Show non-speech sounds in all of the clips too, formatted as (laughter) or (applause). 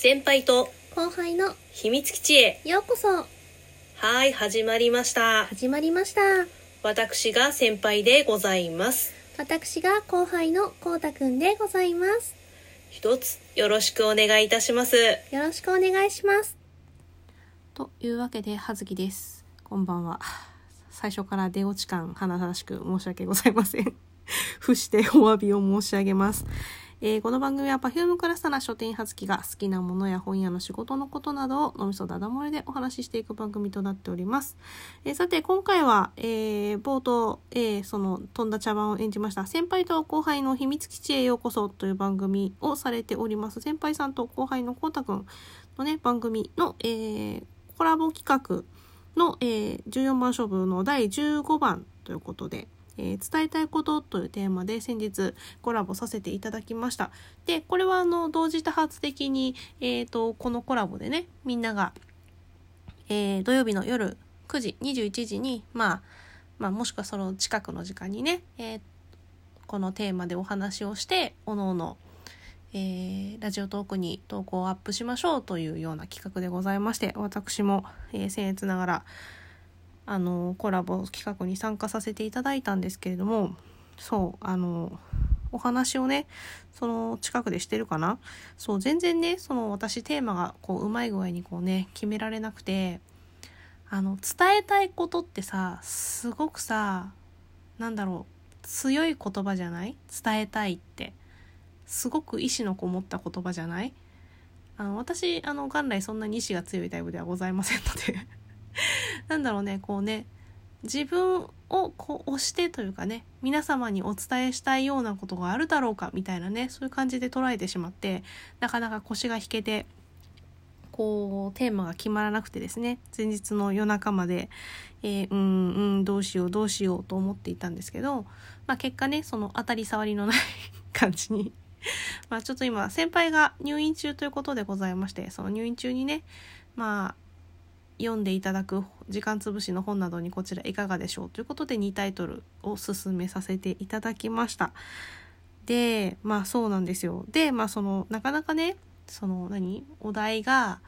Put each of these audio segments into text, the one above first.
先輩と後輩の秘密基地へようこそはい始まりました始まりました私が先輩でございます私が後輩のこうたくんでございます一つよろしくお願いいたしますよろしくお願いしますというわけで、はずきです。こんばんは。最初から出落ち感、華々しく申し訳ございません。(laughs) 伏してお詫びを申し上げます。えーこの番組は Perfume クラスターな書店はずきが好きなものや本屋の仕事のことなどを脳みそだだ漏れでお話ししていく番組となっております。えーさて、今回は、えー冒頭、えーその飛んだ茶番を演じました先輩と後輩の秘密基地へようこそという番組をされております先輩さんと後輩のこうたくんのね、番組の、えーコラボ企画の、えー14番勝負の第15番ということで、えー伝えたいことというテーマで先日コラボさせていただきました。で、これはあの、同時多発的に、えっ、と、このコラボでね、みんなが、えー土曜日の夜9時、21時に、まあ、まあ、もしくはその近くの時間にね、えーこのテーマでお話をして、おのおの、えーラジオトークに投稿をアップしましょうというような企画でございまして私も、えー、僭越ながらあのコラボ企画に参加させていただいたんですけれどもそうあのお話をねその近くでしてるかな？そう全然ねその私テーマがこううまい具合にこうね決められなくてあの伝えたいことってさすごくさなんだろう強い言葉じゃない？伝えたいって。すごく意志のこもった言葉じゃない？あの私あの元来そんなに意志が強いタイプではございませんので。(laughs) なんだろうねこうね自分をこう押してというかね皆様にお伝えしたいようなことがあるだろうかみたいなねそういう感じで捉えてしまってなかなか腰が引けてこうテーマが決まらなくてですね前日の夜中まで、えーうんうんどうしようどうしようと思っていたんですけど、まあ、結果ねその当たり障りのない感じに (laughs) まあちょっと今先輩が入院中ということでございましてその入院中にねまあ読んでいただく時間つぶしの本などにこちらいかがでしょうということで2タイトルを進めさせていただきました。でまあそうなんですよ。でまあそのなかなかねその何？お題が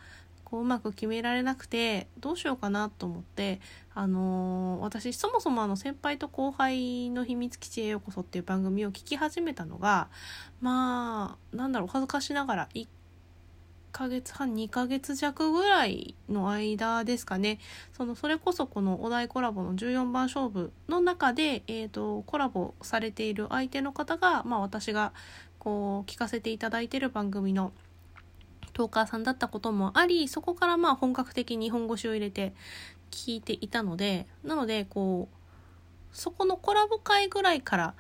こううまく決められなくてどうしようかなと思ってあのー私そもそもあの先輩と後輩の秘密基地へようこそっていう番組を聞き始めたのがまあなんだろう恥ずかしながら1ヶ月半2ヶ月弱ぐらいの間ですかねそのそれこそこのお題コラボの14番勝負の中で、えー、とコラボされている相手の方が、まあ、私がこう聞かせていただいてる番組のトーカーさんだったこともありそこからまあ本格的に日本腰を入れて聞いていたのでなのでこうそこのコラボ会ぐらいから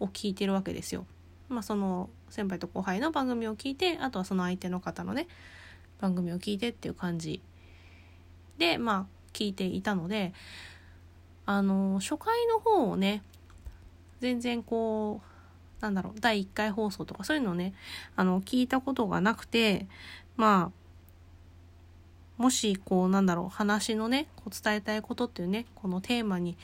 を聞いてるわけですよ。まあその先輩と後輩の番組を聞いてあとはその相手の方のね番組を聞いてっていう感じでまあ聞いていたのであの初回の方をね全然こうなんだろう第1回放送とかそういうのをねあの聞いたことがなくてまあもしこうなんだろう話のねこう伝えたいことっていうねこのテーマに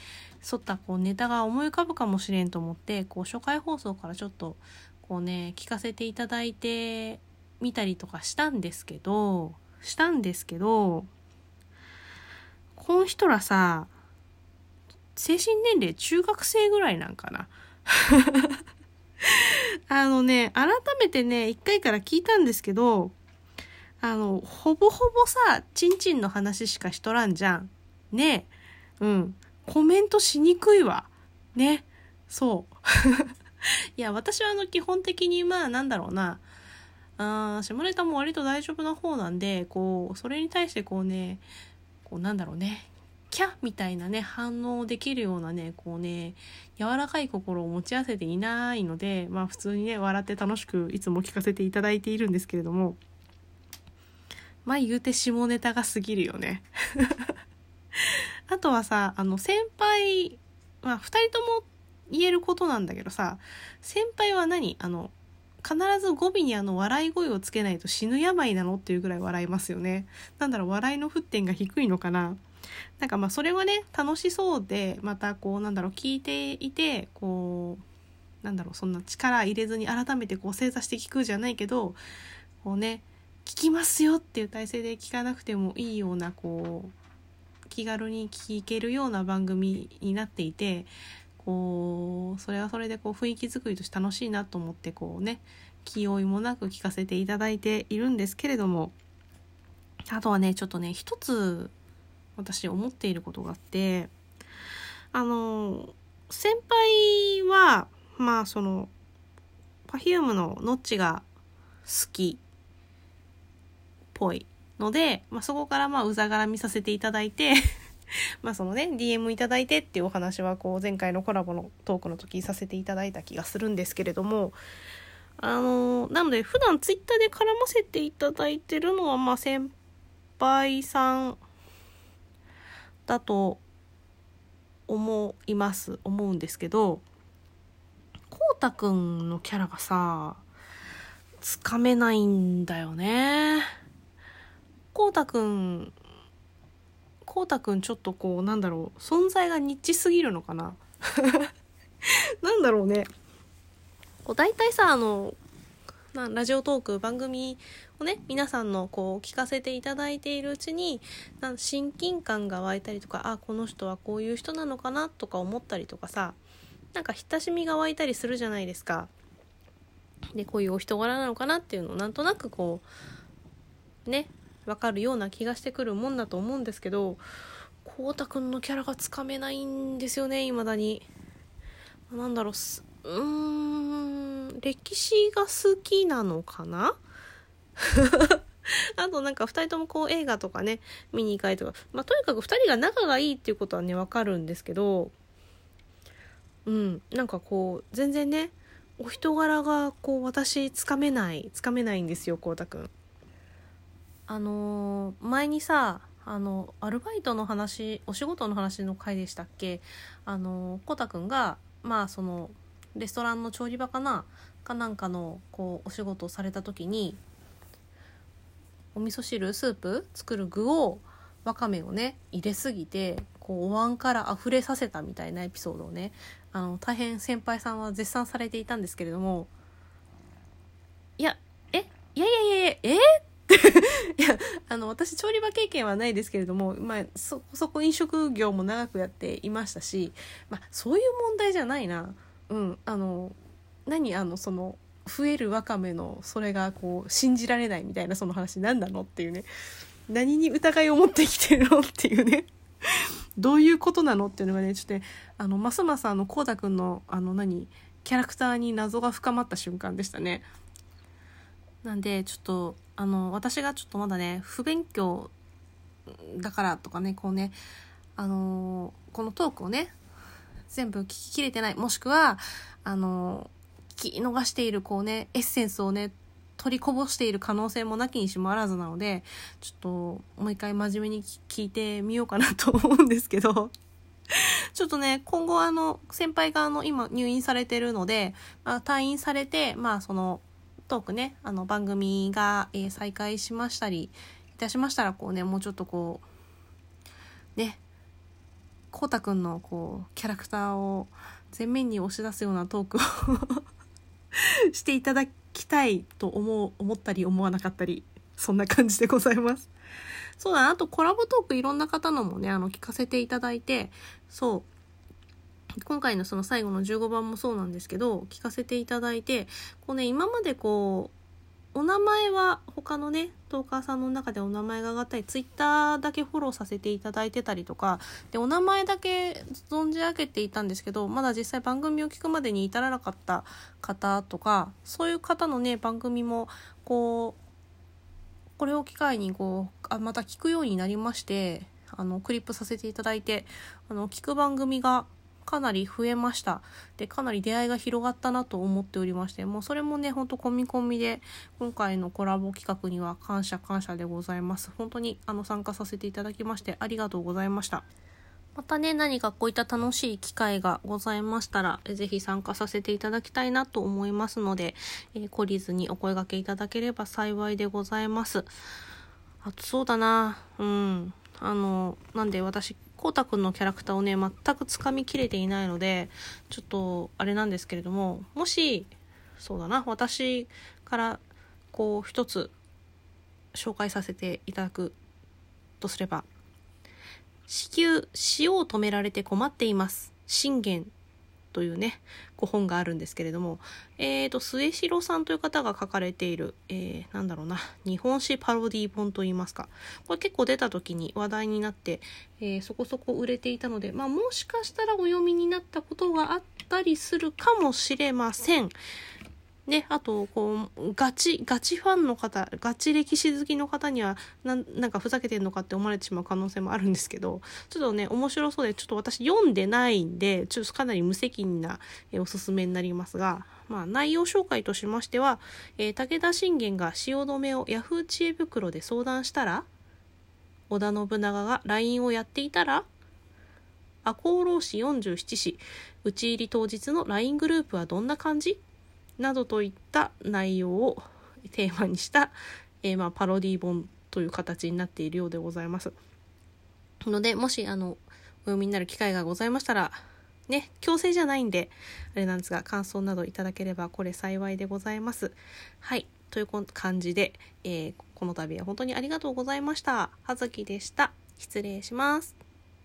沿ったこうネタが思い浮かぶかもしれんと思ってこう初回放送からちょっとこうね聞かせていただいてみたりとかしたんですけどしたんですけどこの人らさ精神年齢中学生ぐらいなんかな。(laughs) あのね改めてね一回から聞いたんですけどあのほぼほぼさちんちんの話しかしとらんじゃん。ね。うん。コメントしにくいわ。ね。そう。(laughs) いや私はあの基本的にまあなんだろうな。あー下ネタも割と大丈夫な方なんでこうそれに対してこうねこうなんだろうね。キャみたいなね反応できるようなねこうね柔らかい心を持ち合わせていないのでまあ普通にね笑って楽しくいつも聞かせていただいているんですけれども。まあ言うて下ネタが過ぎるよね (laughs) あとはさあの先輩まあ2人とも言えることなんだけどさ先輩は何？あの必ず語尾にあの笑い声をつけないと死ぬ病なのっていうぐらい笑いますよね。なんだろう笑いの沸点が低いのかな？なんかまあそれはね楽しそうでまたこうなんだろう聞いていてこうなんだろうそんな力入れずに改めてこう正座して聞くじゃないけどこうね聞きますよっていう体制で聞かなくてもいいようなこう気軽に聞けるような番組になっていてこうそれはそれでこう雰囲気作りとして楽しいなと思ってこうね気負いもなく聞かせていただいているんですけれどもあとはねちょっとね一つ私思っていることがあってあの先輩はまあその Perfume のノッチが好きぽいので、まあ、そこからまあうざがらみさせていただいて (laughs) まあそのね DM いただいてっていうお話はこう前回のコラボのトークの時させていただいた気がするんですけれどもあのなので普段ツイッターで絡ませていただいてるのはまあ先輩さんだと思います。思うんですけどこうたくんのキャラがさつかめないんだよね。こうたくんこうたくんちょっとこうなんだろう存在がニッチすぎるのかな？(laughs) なんだろうねこう大体さあのなラジオトーク番組をね皆さんのこう聞かせていただいているうちにな親近感が湧いたりとかあこの人はこういう人なのかなとか思ったりとかさなんか親しみが湧いたりするじゃないですか。でこういうお人柄なのかなっていうのをなんとなくこうねわかるような気がしてくるもんだと思うんですけどこうたくんのキャラがつかめないんですよね未だに。なんだろうすうーん歴史が好きなのかな？(laughs) あとなんか2人ともこう映画とかね見に行かれとか、まあ、とにかく2人が仲がいいっていうことはねわかるんですけどうんなんかこう全然ねお人柄がこう私つかめないつかめないんですよこうたくん。あの前にさあのアルバイトの話お仕事の話の回でしたっけ？あのこうたくんがまあそのレストランの調理場かな？かなんかのこうお仕事をされた時にお味噌汁スープ作る具をわかめをね入れすぎてこうお椀から溢れさせたみたいなエピソードをねあの大変先輩さんは絶賛されていたんですけれどもいやえ？いやいやいやいやえ？いやあの私調理場経験はないですけれども、まあ、そこそこ飲食業も長くやっていましたし、まあ、そういう問題じゃないな。うん、あの何あのその増えるわかめのそれがこう信じられないみたいなその話何なのっていうね何に疑いを持ってきてるのっていうねどういうことなのっていうのがねちょっとねあのますますあのこうたくんのあの何キャラクターに謎が深まった瞬間でしたね。なんでちょっとあの私がちょっとまだね不勉強だからとかねこうねあのこのトークをね全部聞ききれてないもしくはあの聞き逃しているこうねエッセンスをね取りこぼしている可能性もなきにしもあらずなのでちょっともう一回真面目に聞いてみようかなと思うんですけどちょっとね今後あの先輩があの今入院されてるので、まあ、退院されてまあそのトークねあの番組が、えー再開しましたりいたしましたらこうねもうちょっとこうねこうたくんのこうキャラクターを前面に押し出すようなトークを (laughs) していただきたいと思う思ったり思わなかったりそんな感じでございます。そうだあとコラボトークいろんな方のもねあの聞かせていただいてそう今回のその最後の15番もそうなんですけど聞かせていただいてこうね今までこうお名前は他のねトーカーさんの中でお名前が上がったりツイッターだけフォローさせていただいてたりとかでお名前だけ存じ上げていたんですけどまだ実際番組を聞くまでに至らなかった方とかそういう方のね番組もこうこれを機会にこうあまた聞くようになりましてあのクリップさせていただいてあの聞く番組がかなり増えました。でかなり出会いが広がったなと思っておりましてもうそれもねほんと込み込みで今回のコラボ企画には感謝感謝でございます。本当にあの参加させていただきましてありがとうございました。またね何かこういった楽しい機会がございましたらえぜひ参加させていただきたいなと思いますので、えー懲りずにお声掛けいただければ幸いでございます。あとそうだな。うん。あのなんで私こうたくんのキャラクターをね全くつかみきれていないのでちょっとあれなんですけれどももしそうだな私からこう一つ紹介させていただくとすれば子宮塩を止められて困っています。信玄。というねご本があるんですけれども、えーと、末城さんという方が書かれている、えー、なんだろうな日本史パロディ本といいますかこれ結構出た時に話題になって、えー、そこそこ売れていたので、まあ、もしかしたらお読みになったことがあったりするかもしれません。ね、あと、こう、ガチ、ガチファンの方、ガチ歴史好きの方には、な、なんかふざけてんのかって思われてしまう可能性もあるんですけど、ちょっとね、面白そうで、ちょっと私読んでないんで、ちょっとかなり無責任な、えおすすめになりますが、まあ、内容紹介としましては、えー、武田信玄が汐留をヤフー知恵袋で相談したら、織田信長が LINE をやっていたら、赤穂浪士47士、討ち入り当日の LINE グループはどんな感じなどといった内容をテーマにした、えー、まあ、パロディ本という形になっているようでございます。ので、もし、あの、お読みになる機会がございましたら、ね、強制じゃないんで、あれなんですが、感想などいただければ、これ幸いでございます。はい。という感じで、えー、この度は本当にありがとうございました。はずきでした。失礼します。